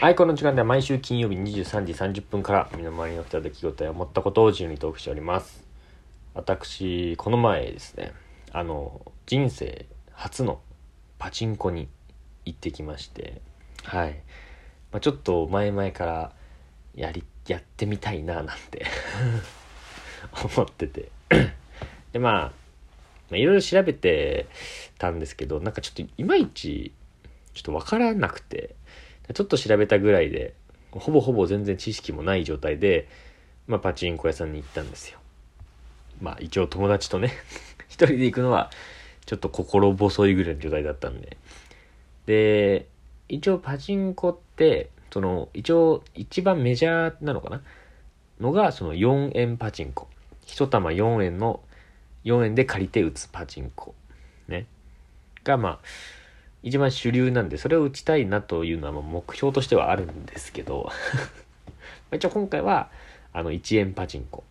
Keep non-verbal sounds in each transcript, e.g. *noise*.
はい、この時間では毎週金曜日23時30分から身の回りの起きた出来事や思ったことを自由にトークしております。私、この前ですね、あの、人生初のパチンコに行ってきまして、はい。まあ、ちょっと前々からやり、やってみたいななんて *laughs* 思ってて。で、まあ、まあ、いろいろ調べてたんですけど、なんかちょっといまいち、ちょっとわからなくて、ちょっと調べたぐらいで、ほぼほぼ全然知識もない状態で、まあ、パチンコ屋さんに行ったんですよ。まあ、一応友達とね、*laughs* 一人で行くのは、ちょっと心細いぐらいの状態だったんで。で、一応パチンコって、その、一応一番メジャーなのかな？のが、その4円パチンコ。一玉4円の、4円で借りて打つパチンコ。ね。が、まあ、一番主流なんで、それを打ちたいなというのは目標としてはあるんですけど、*laughs* 一応今回は、あの、1円パチンコ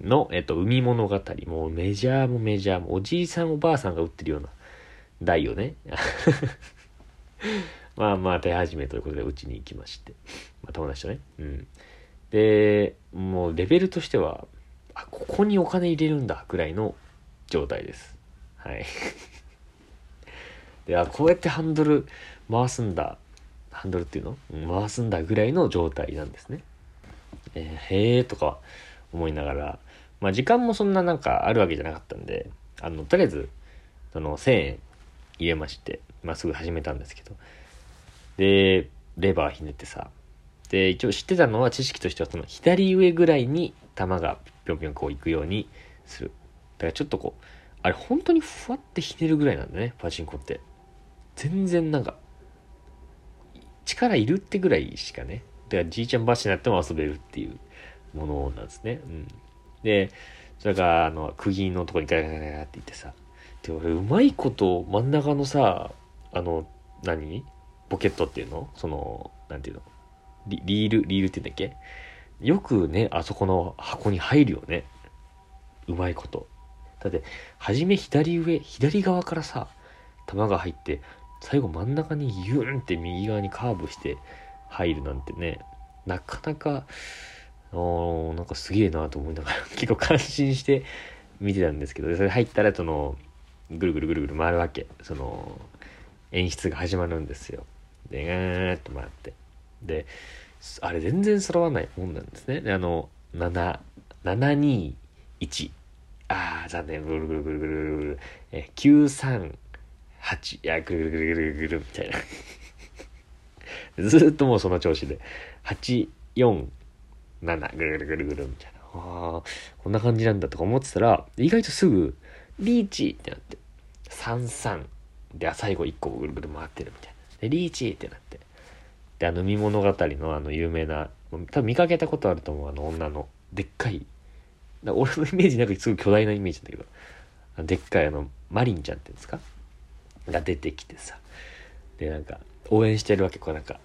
の、えっと、海物語。もうメジャーもメジャーも、おじいさんおばあさんが打ってるような台をね、*laughs* まあまあ手始めということでうちに行きまして、まあ友達とね。うん。で、もうレベルとしては、あ、ここにお金入れるんだ、ぐらいの状態です。はい。*laughs* で、あ、こうやってハンドル回すんだ。ハンドルっていうの？回すんだぐらいの状態なんですね。えーへえとか思いながら、まあ時間もそんななんかあるわけじゃなかったんで、あの、とりあえず、その1000円入れまして、まあすぐ始めたんですけど、で、レバーひねってさ、で、一応知ってたのは知識としてはその左上ぐらいに球がぴょんぴょんこう行くようにする。だからちょっとこう、あれ本当にふわってひねるぐらいなんだね、パチンコって。全然なんか、力いるってぐらいしかね。だからじいちゃんばあちゃんになっても遊べるっていうものなんですね。うん。で、それが、あの、釘のとこにガラガラガラっていってさ。で、俺、うまいこと真ん中のさ、あの、何？ポケットっていうの？その、なんていうの？リリール、リールって言うんだっけ？よくね、あそこの箱に入るよね。うまいこと。だって、はじめ左上、左側からさ、球が入って、最後真ん中にユンって右側にカーブして入るなんてね、なかなか、おなんかすげえなと思いながら *laughs* 結構感心して見てたんですけど、それ入ったらその、ぐるぐるぐるぐる回るわけ。その、演出が始まるんですよ。で、ガーッと回って。で、あれ全然揃わないもんなんですね。で、あの、7、721。あー、残念。ぐるぐるぐるぐるぐるぐる。え、938。いや、ぐるぐるぐるぐるみたいな。*laughs* ずっともうその調子で。8、4、7、ぐるぐるぐるぐるみたいな。あこんな感じなんだとか思ってたら、意外とすぐ、リーチってなって、33。で、最後1個ぐるぐる回ってるみたいな。で、リーチってなって。で、あの、海物語のあの、有名な、多分見かけたことあると思う、あの、女の、でっかい。俺のイメージなんかすごい巨大なイメージなんだけど、でっかいあの、マリンちゃんっていうんですかが出てきてさ。で、なんか、応援してるわけ、こうなんか、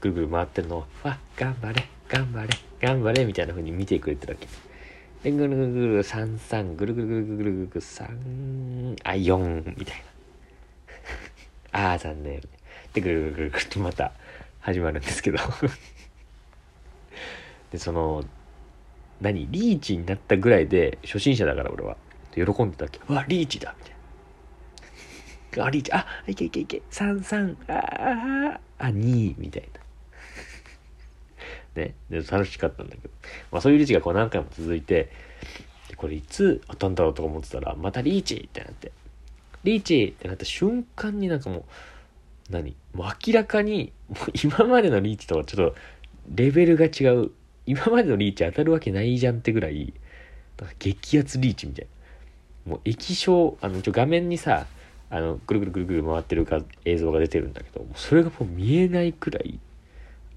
ぐるぐる回ってるのを、わ、頑張れ、頑張れ、頑張れ、みたいな風に見てくれてるわけ。で、ぐるぐるぐる、三三、ぐるぐるぐるぐるぐるぐる、三、あ、四、みたいな。あー、残念。で、ぐるぐるぐるぐるってまた始まるんですけど。で、その、何リーチになったぐらいで、初心者だから俺は。喜んでたっけわ、リーチだみたいな。あ、リーチ、あ、いけいけいけ、三三、ああ、あ、2みたいな。*laughs* ね。で、楽しかったんだけど。まあそういうリーチがこう何回も続いて、でこれいつ当たんだろうとか思ってたら、またリーチってなって。リーチってなった瞬間になんかもう、何？もう明らかに、もう今までのリーチとはちょっとレベルが違う。今までのリーチ当たるわけないじゃんってぐらい、激アツリーチみたいな。もう液晶、あの、一応画面にさ、あの、ぐるぐるぐるぐる回ってるか映像が出てるんだけど、それがもう見えないくらい、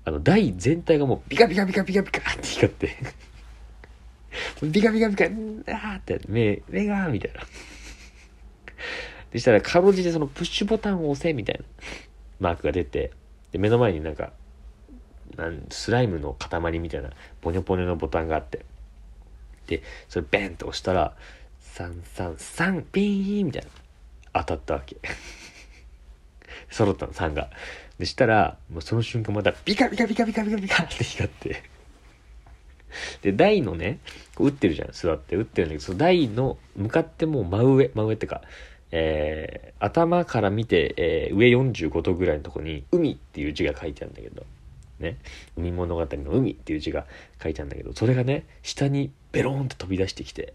あの、台全体がもうピカピカピカピカピカって光って、ピカピカピカ、んあーって、目、目がみたいな。でしたら、かろうじてそのプッシュボタンを押せみたいなマークが出て、で、目の前になんか、なんスライムの塊みたいな、ポニョポニョのボタンがあって、で、それベンと押したら、333ピーンみたいな。当たったわけ。*laughs* 揃ったの、3が。で、したら、もうその瞬間またビカビカビカビカビカビカって光って。で、台のね、こう打ってるじゃん、座って。打ってるんだけど、その台の向かってもう真上、真上ってか、えー、頭から見て、えー、上45度ぐらいのとこに、海っていう字が書いてあるんだけど、ね、海物語の海っていう字が書いてあるんだけど、それがね、下にベローンと飛び出してきて、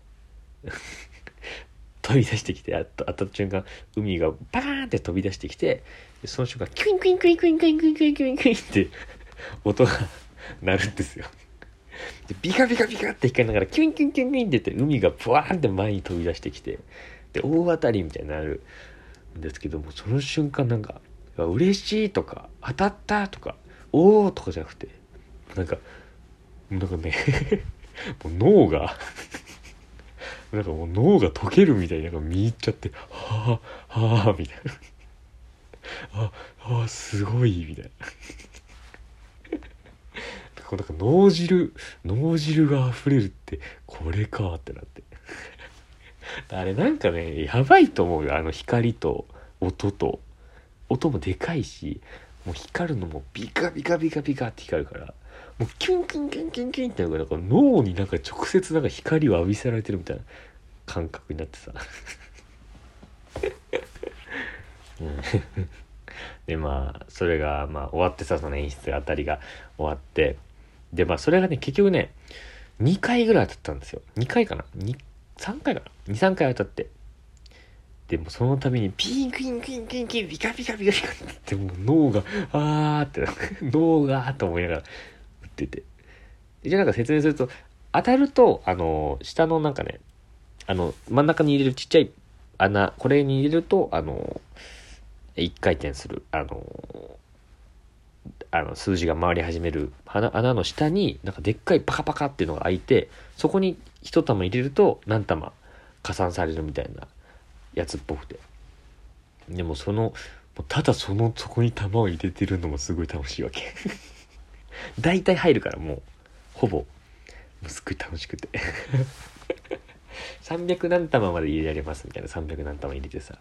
飛び出してきて、あった当たった瞬間、海がバーンって飛び出してきて、でその瞬間、キュインキュインキュインキュインキュインキュインキュインキュインキュインって音が鳴るんですよ。でビカビカビカって光りながら、キュインキュインキュインキュインって言って、海がブワーンって前に飛び出してきて、で、大当たりみたいになるんですけども、その瞬間なんか、嬉しいとか、当たったとか、おーとかじゃなくて、なんか、なんかね、*laughs* もう脳が、なんかもう脳が溶けるみたいな、んか見入っちゃって、はあ、はあ、みたいな。あ、あ、すごい、みたいな。なんか脳汁、脳汁が溢れるって、これかってなって。あれなんかね、やばいと思うよ。あの光と音と。音もでかいし、もう光るのもビカビカビカビカって光るから、もうキュンキュンキュンキュンキュンってなんか脳になんか直接なんか光を浴びせられてるみたいな感覚になってさ。うん。*laughs* でまあそれがまあ終わってさその演出あたりが終わってでまあそれがね結局ね2回ぐらい当たったんですよ。2回かな？3回かな？23回当たって。でもその度にピンクインクインクインクインビカビカビカビカってもう脳があーって脳がーと思いながら打っててじゃあなんか説明すると当たるとあの下のなんかねあの真ん中に入れるちっちゃい穴これに入れるとあの一回転するあのあの数字が回り始める穴穴の下になんかでっかいパカパカっていうのが開いてそこに一玉入れると何玉加算されるみたいなやつっぽくて。でもそのただそのそこに玉を入れてるのもすごい楽しいわけ。*laughs* 大体入るからもうほぼすっごい楽しくて。300何玉まで入れられますみたいな300何玉入れてさ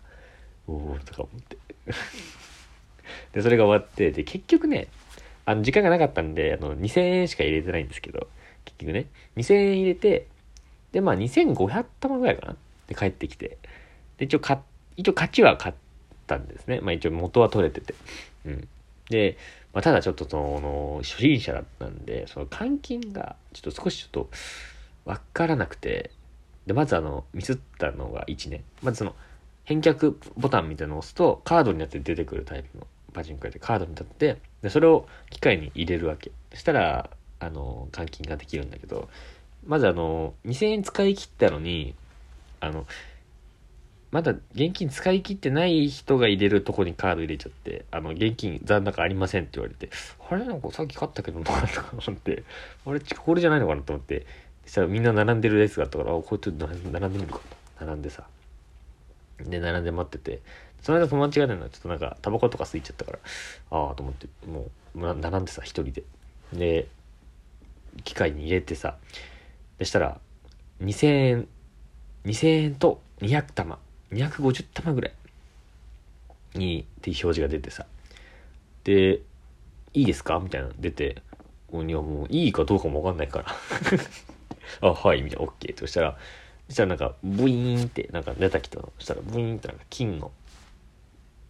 おおとか思って。*laughs* でそれが終わってで結局ねあの時間がなかったんであの2000円しか入れてないんですけど結局ね2000円入れてでまあ2500玉ぐらいかな？で帰ってきて。で一応か一応勝ちは勝ったんですね。まあ一応元は取れてて。うん。で、まあ、ただちょっとその初心者だったんでその換金がちょっと少しちょっとわからなくてでまずあのミスったのが1ねまずその返却ボタンみたいなのを押すとカードになって出てくるタイプのパチンコ屋でカードになってでそれを機械に入れるわけ。そしたらあの換金ができるんだけどまずあの2000円使い切ったのにあのまだ現金使い切ってない人が入れるとこにカード入れちゃってあの現金残高ありませんって言われてあれなんかさっき買ったけどなとか思って *laughs* あれこれじゃないのかなと思ってそしたらみんな並んでるやつがあったからあこうやって並んでみるかと並んでさで、並んで待ってて、その間友達がね、ちょっとなんか、タバコとか吸いちゃったから、ああと思って、もう、並んでさ、一人で。で、機械に入れてさ、でしたら、2000円、2000円と200玉、250玉ぐらいに、っていう表示が出てさ、で、いいですか？みたいな出て、いやもういいかどうかもわかんないから。*laughs* あ、はい、みたいな、オッケー。そしたら、そしたらなんか、ブイーンって、なんか出てきたの。そしたら、ブイーンってなんか金の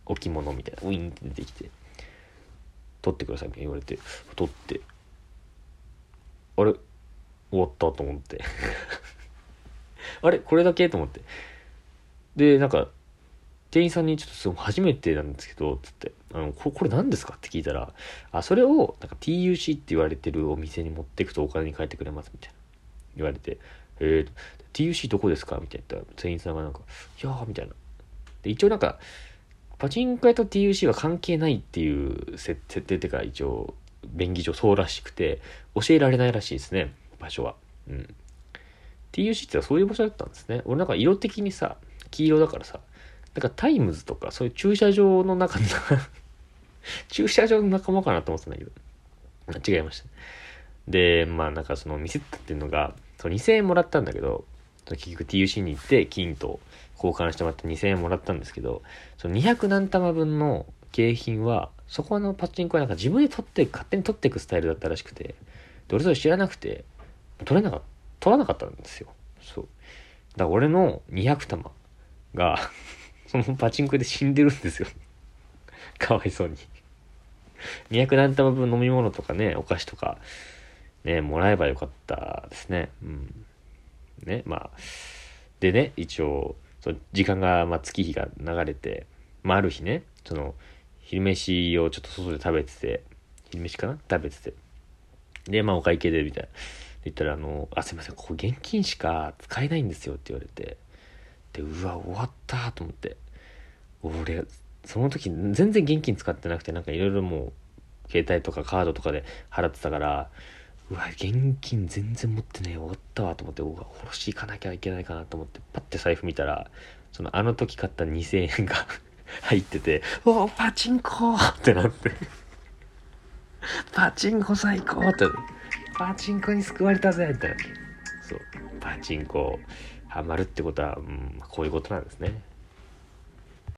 置物みたいな、ブイーンって出てきて、取ってくださいみたいに言われて、取って、あれ？終わったと思って。*laughs* あれ？これだけ？と思って。で、なんか、店員さんにちょっとその初めてなんですけど、つって、あの、ここれ何ですかって聞いたら、あ、それを、なんか TUC って言われてるお店に持ってくとお金に換えてくれますみたいな。言われて、えー、TUC どこですかみたいな言ったら、店員さんがなんか、いやー、みたいな。で、一応なんか、パチンコ屋と TUC は関係ないっていう設定っていうか、一応、便宜上そうらしくて、教えられないらしいですね、場所は。うん。TUC ってそういう場所だったんですね。俺なんか色的にさ、黄色だからさ、なんかタイムズとかそういう駐車場の中の *laughs* 駐車場の仲間かなと思ってたんだけど、違いました。で、まあなんかそのミスったっていうのが、そう2000円もらったんだけど、結局 TUC に行って金と交換してもらって2000円もらったんですけど、その200何玉分の景品はそこのパチンコはなんか自分で取って勝手に取っていくスタイルだったらしくてで俺それ知らなくて取れなかった取らなかったんですよ。そう。だから俺の200玉が *laughs* そのパチンコで死んでるんですよ。*laughs* かわいそうに。200何玉分飲み物とかねお菓子とかねもらえばよかったですね。うん。ねまあ。でね一応そ時間が、まあ、月日が流れて、まあ、ある日ねその昼飯をちょっと外で食べてて昼飯かな？食べてて。でまあお会計でみたいな。言ったらあの「あすいませんここ現金しか使えないんですよ」って言われて。でうわ終わったと思って。俺その時全然現金使ってなくてなんかいろいろもう携帯とかカードとかで払ってたからうわ現金全然持ってねえ終わったわと思ってうわおろし行かなきゃいけないかなと思ってパッて財布見たらそのあの時買った2000円が *laughs* 入ってて「うわパチンコ!」ってなって。パチンコ最高ってパチンコに救われたぜってなって。そうパチンコハマるってことは、うん、こういうことなんですね。